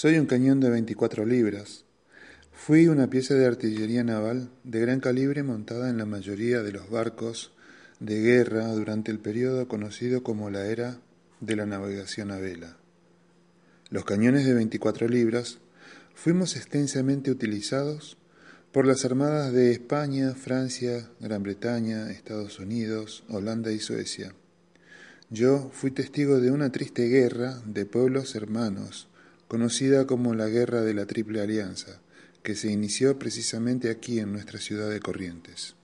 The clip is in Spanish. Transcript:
Soy un cañón de 24 libras. Fui una pieza de artillería naval de gran calibre montada en la mayoría de los barcos de guerra durante el periodo conocido como la era de la navegación a vela. Los cañones de 24 libras fuimos extensamente utilizados por las armadas de España, Francia, Gran Bretaña, Estados Unidos, Holanda y Suecia. Yo fui testigo de una triste guerra de pueblos hermanos conocida como la Guerra de la Triple Alianza, que se inició precisamente aquí en nuestra ciudad de Corrientes.